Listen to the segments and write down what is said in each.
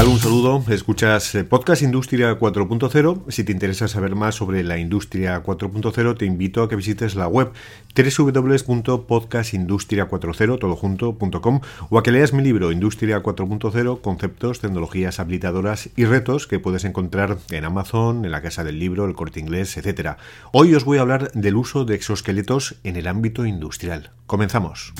Un saludo. Escuchas eh, Podcast Industria 4.0. Si te interesa saber más sobre la industria 4.0, te invito a que visites la web www.podcastindustria40 o a que leas mi libro Industria 4.0, conceptos, tecnologías habilitadoras y retos que puedes encontrar en Amazon, en la Casa del Libro, el Corte Inglés, etc. Hoy os voy a hablar del uso de exoesqueletos en el ámbito industrial. Comenzamos.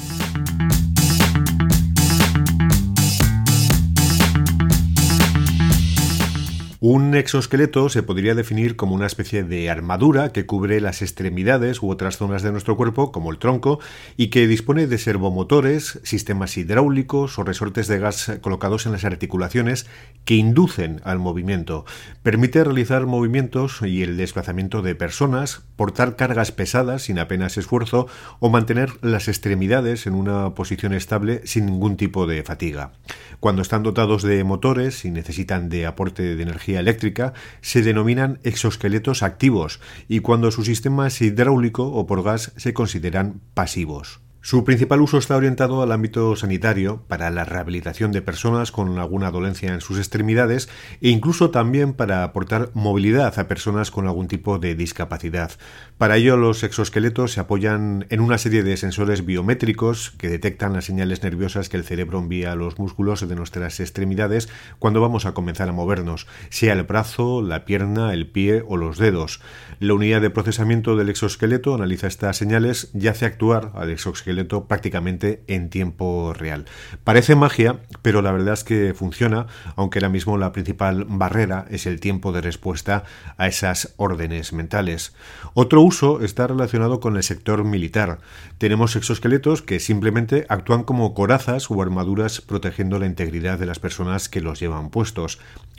Un exoesqueleto se podría definir como una especie de armadura que cubre las extremidades u otras zonas de nuestro cuerpo, como el tronco, y que dispone de servomotores, sistemas hidráulicos o resortes de gas colocados en las articulaciones que inducen al movimiento. Permite realizar movimientos y el desplazamiento de personas, portar cargas pesadas sin apenas esfuerzo o mantener las extremidades en una posición estable sin ningún tipo de fatiga. Cuando están dotados de motores y necesitan de aporte de energía eléctrica se denominan exoesqueletos activos y cuando su sistema es hidráulico o por gas se consideran pasivos. Su principal uso está orientado al ámbito sanitario, para la rehabilitación de personas con alguna dolencia en sus extremidades e incluso también para aportar movilidad a personas con algún tipo de discapacidad. Para ello los exoesqueletos se apoyan en una serie de sensores biométricos que detectan las señales nerviosas que el cerebro envía a los músculos de nuestras extremidades cuando vamos a comenzar a movernos, sea el brazo, la pierna, el pie o los dedos. La unidad de procesamiento del exoesqueleto analiza estas señales y hace actuar al exoesqueleto prácticamente en tiempo real. Parece magia, pero la verdad es que funciona, aunque ahora mismo la principal barrera es el tiempo de respuesta a esas órdenes mentales. Otro uso está relacionado con el sector militar. Tenemos exoesqueletos que simplemente actúan como corazas o armaduras protegiendo la integridad de las personas que los llevan puestos.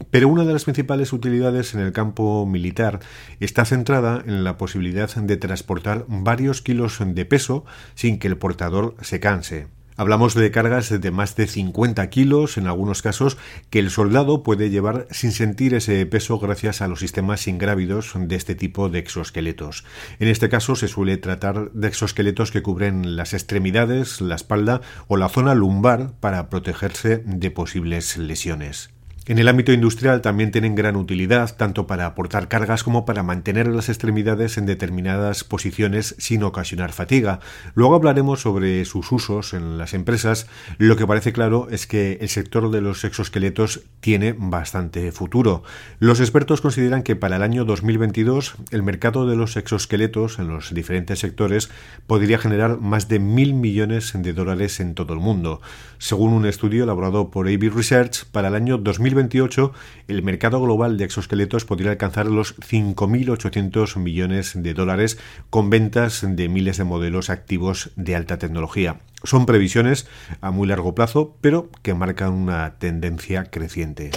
Pero una de las principales utilidades en el campo militar está centrada en la posibilidad de transportar varios kilos de peso sin que el portador se canse. Hablamos de cargas de más de 50 kilos en algunos casos que el soldado puede llevar sin sentir ese peso gracias a los sistemas ingrávidos de este tipo de exoesqueletos. En este caso se suele tratar de exoesqueletos que cubren las extremidades, la espalda o la zona lumbar para protegerse de posibles lesiones. En el ámbito industrial también tienen gran utilidad, tanto para aportar cargas como para mantener las extremidades en determinadas posiciones sin ocasionar fatiga. Luego hablaremos sobre sus usos en las empresas. Lo que parece claro es que el sector de los exoesqueletos tiene bastante futuro. Los expertos consideran que para el año 2022 el mercado de los exoesqueletos en los diferentes sectores podría generar más de mil millones de dólares en todo el mundo. Según un estudio elaborado por AB Research, para el año 2022 2028 el mercado global de exoesqueletos podría alcanzar los 5.800 millones de dólares con ventas de miles de modelos activos de alta tecnología. Son previsiones a muy largo plazo, pero que marcan una tendencia creciente.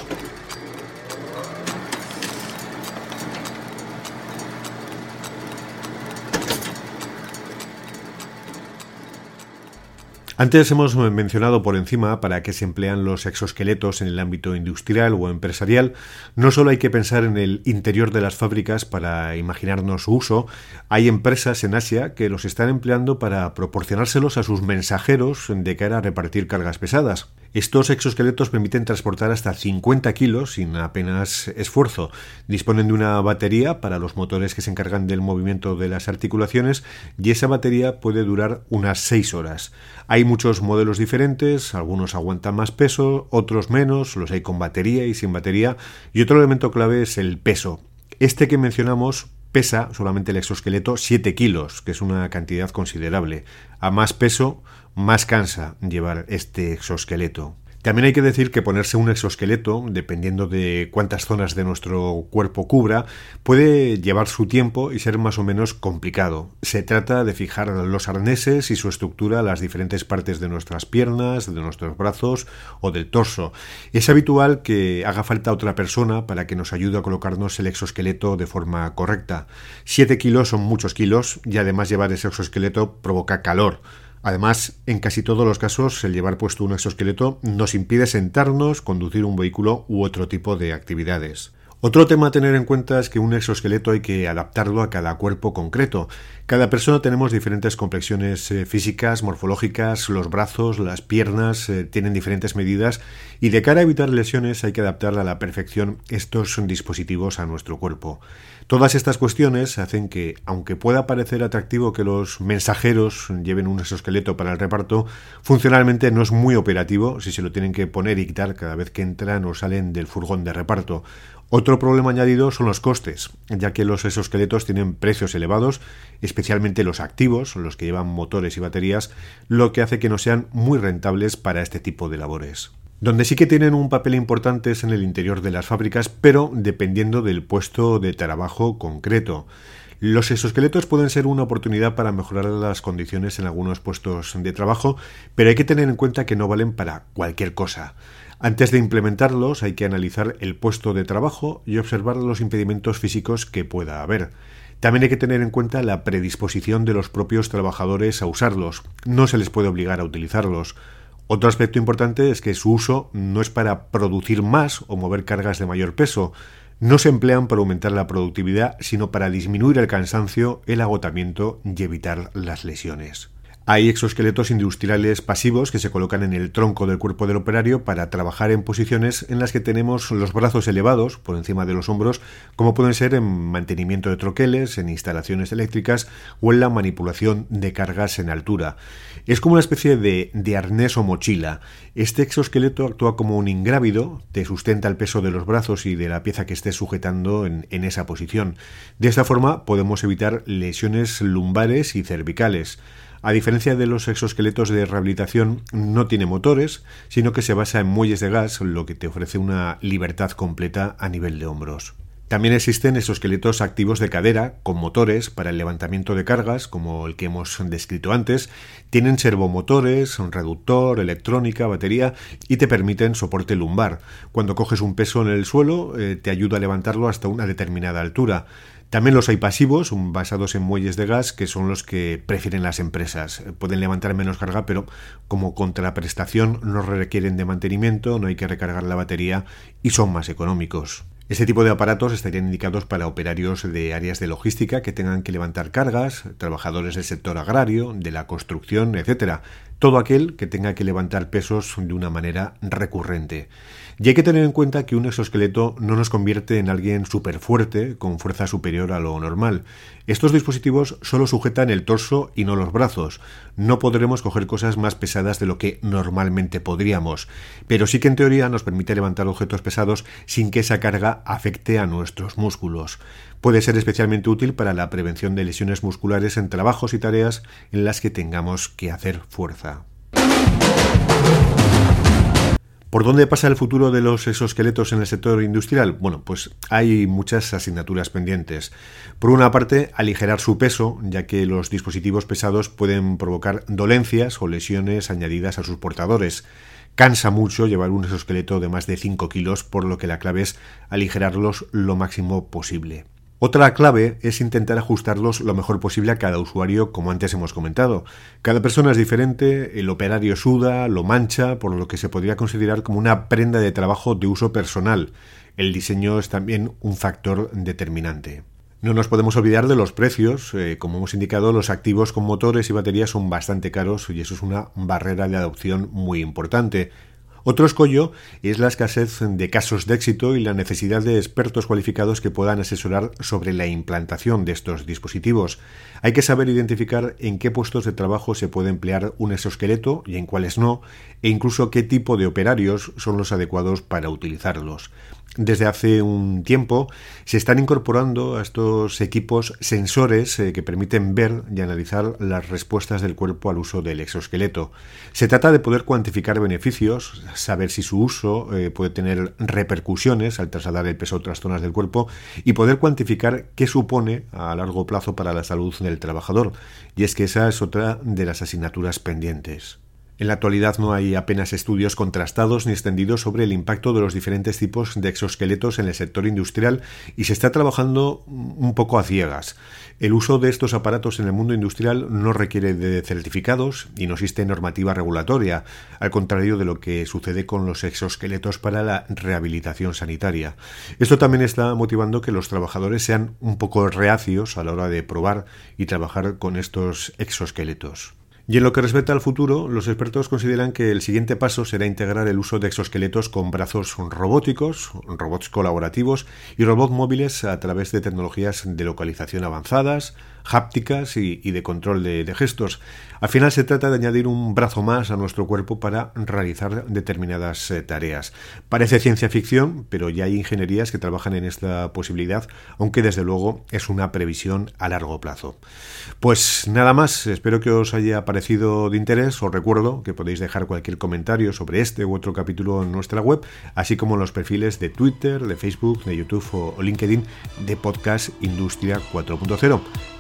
Antes hemos mencionado por encima para qué se emplean los exoesqueletos en el ámbito industrial o empresarial. No solo hay que pensar en el interior de las fábricas para imaginarnos su uso, hay empresas en Asia que los están empleando para proporcionárselos a sus mensajeros de cara a repartir cargas pesadas. Estos exoesqueletos permiten transportar hasta 50 kilos sin apenas esfuerzo. Disponen de una batería para los motores que se encargan del movimiento de las articulaciones y esa batería puede durar unas 6 horas. Hay muchos modelos diferentes, algunos aguantan más peso, otros menos, los hay con batería y sin batería y otro elemento clave es el peso. Este que mencionamos pesa solamente el exoesqueleto 7 kilos, que es una cantidad considerable. A más peso, más cansa llevar este exoesqueleto. También hay que decir que ponerse un exoesqueleto, dependiendo de cuántas zonas de nuestro cuerpo cubra, puede llevar su tiempo y ser más o menos complicado. Se trata de fijar los arneses y su estructura a las diferentes partes de nuestras piernas, de nuestros brazos o del torso. Es habitual que haga falta otra persona para que nos ayude a colocarnos el exoesqueleto de forma correcta. 7 kilos son muchos kilos y además llevar ese exoesqueleto provoca calor. Además, en casi todos los casos, el llevar puesto un exoesqueleto nos impide sentarnos, conducir un vehículo u otro tipo de actividades. Otro tema a tener en cuenta es que un exoesqueleto hay que adaptarlo a cada cuerpo concreto. Cada persona tenemos diferentes complexiones eh, físicas, morfológicas, los brazos, las piernas eh, tienen diferentes medidas y de cara a evitar lesiones hay que adaptar a la perfección estos dispositivos a nuestro cuerpo. Todas estas cuestiones hacen que, aunque pueda parecer atractivo que los mensajeros lleven un exoesqueleto para el reparto, funcionalmente no es muy operativo si se lo tienen que poner y quitar cada vez que entran o salen del furgón de reparto. Otro problema añadido son los costes, ya que los exoesqueletos tienen precios elevados, especialmente los activos, los que llevan motores y baterías, lo que hace que no sean muy rentables para este tipo de labores. Donde sí que tienen un papel importante es en el interior de las fábricas, pero dependiendo del puesto de trabajo concreto. Los exoesqueletos pueden ser una oportunidad para mejorar las condiciones en algunos puestos de trabajo, pero hay que tener en cuenta que no valen para cualquier cosa. Antes de implementarlos hay que analizar el puesto de trabajo y observar los impedimentos físicos que pueda haber. También hay que tener en cuenta la predisposición de los propios trabajadores a usarlos. No se les puede obligar a utilizarlos. Otro aspecto importante es que su uso no es para producir más o mover cargas de mayor peso. No se emplean para aumentar la productividad, sino para disminuir el cansancio, el agotamiento y evitar las lesiones. Hay exoesqueletos industriales pasivos que se colocan en el tronco del cuerpo del operario para trabajar en posiciones en las que tenemos los brazos elevados por encima de los hombros, como pueden ser en mantenimiento de troqueles, en instalaciones eléctricas o en la manipulación de cargas en altura. Es como una especie de, de arnés o mochila. Este exoesqueleto actúa como un ingrávido, te sustenta el peso de los brazos y de la pieza que estés sujetando en, en esa posición. De esta forma podemos evitar lesiones lumbares y cervicales. A diferencia de los exoesqueletos de rehabilitación, no tiene motores, sino que se basa en muelles de gas, lo que te ofrece una libertad completa a nivel de hombros. También existen exoesqueletos activos de cadera, con motores para el levantamiento de cargas, como el que hemos descrito antes. Tienen servomotores, un reductor, electrónica, batería y te permiten soporte lumbar. Cuando coges un peso en el suelo, eh, te ayuda a levantarlo hasta una determinada altura. También los hay pasivos, basados en muelles de gas, que son los que prefieren las empresas. Pueden levantar menos carga, pero como contraprestación no requieren de mantenimiento, no hay que recargar la batería y son más económicos. Este tipo de aparatos estarían indicados para operarios de áreas de logística que tengan que levantar cargas, trabajadores del sector agrario, de la construcción, etc. Todo aquel que tenga que levantar pesos de una manera recurrente. Y hay que tener en cuenta que un exoesqueleto no nos convierte en alguien súper fuerte, con fuerza superior a lo normal. Estos dispositivos solo sujetan el torso y no los brazos. No podremos coger cosas más pesadas de lo que normalmente podríamos, pero sí que en teoría nos permite levantar objetos pesados sin que esa carga afecte a nuestros músculos. Puede ser especialmente útil para la prevención de lesiones musculares en trabajos y tareas en las que tengamos que hacer fuerza. ¿Por dónde pasa el futuro de los exoesqueletos en el sector industrial? Bueno, pues hay muchas asignaturas pendientes. Por una parte, aligerar su peso, ya que los dispositivos pesados pueden provocar dolencias o lesiones añadidas a sus portadores. Cansa mucho llevar un exoesqueleto de más de 5 kilos, por lo que la clave es aligerarlos lo máximo posible. Otra clave es intentar ajustarlos lo mejor posible a cada usuario, como antes hemos comentado. Cada persona es diferente, el operario suda, lo mancha, por lo que se podría considerar como una prenda de trabajo de uso personal. El diseño es también un factor determinante. No nos podemos olvidar de los precios. Eh, como hemos indicado, los activos con motores y baterías son bastante caros y eso es una barrera de adopción muy importante. Otro escollo es la escasez de casos de éxito y la necesidad de expertos cualificados que puedan asesorar sobre la implantación de estos dispositivos. Hay que saber identificar en qué puestos de trabajo se puede emplear un exoesqueleto y en cuáles no, e incluso qué tipo de operarios son los adecuados para utilizarlos desde hace un tiempo se están incorporando a estos equipos sensores eh, que permiten ver y analizar las respuestas del cuerpo al uso del exoesqueleto. Se trata de poder cuantificar beneficios, saber si su uso eh, puede tener repercusiones al trasladar el peso a otras zonas del cuerpo y poder cuantificar qué supone a largo plazo para la salud del trabajador. Y es que esa es otra de las asignaturas pendientes. En la actualidad no hay apenas estudios contrastados ni extendidos sobre el impacto de los diferentes tipos de exoesqueletos en el sector industrial y se está trabajando un poco a ciegas. El uso de estos aparatos en el mundo industrial no requiere de certificados y no existe normativa regulatoria, al contrario de lo que sucede con los exoesqueletos para la rehabilitación sanitaria. Esto también está motivando que los trabajadores sean un poco reacios a la hora de probar y trabajar con estos exoesqueletos. Y en lo que respecta al futuro, los expertos consideran que el siguiente paso será integrar el uso de exoesqueletos con brazos robóticos, robots colaborativos y robots móviles a través de tecnologías de localización avanzadas, hápticas y, de control de, gestos. Al final se trata de añadir un brazo más a nuestro cuerpo para realizar determinadas eh, tareas. Parece ciencia ficción, pero ya hay ingenierías que trabajan en esta posibilidad, aunque desde luego es una previsión a largo plazo. Pues nada más, espero que os haya parecido de interés. Os recuerdo que podéis dejar cualquier comentario sobre este u otro capítulo en nuestra web, así como en los perfiles de Twitter, de Facebook, de YouTube o LinkedIn de Podcast Industria 4.0.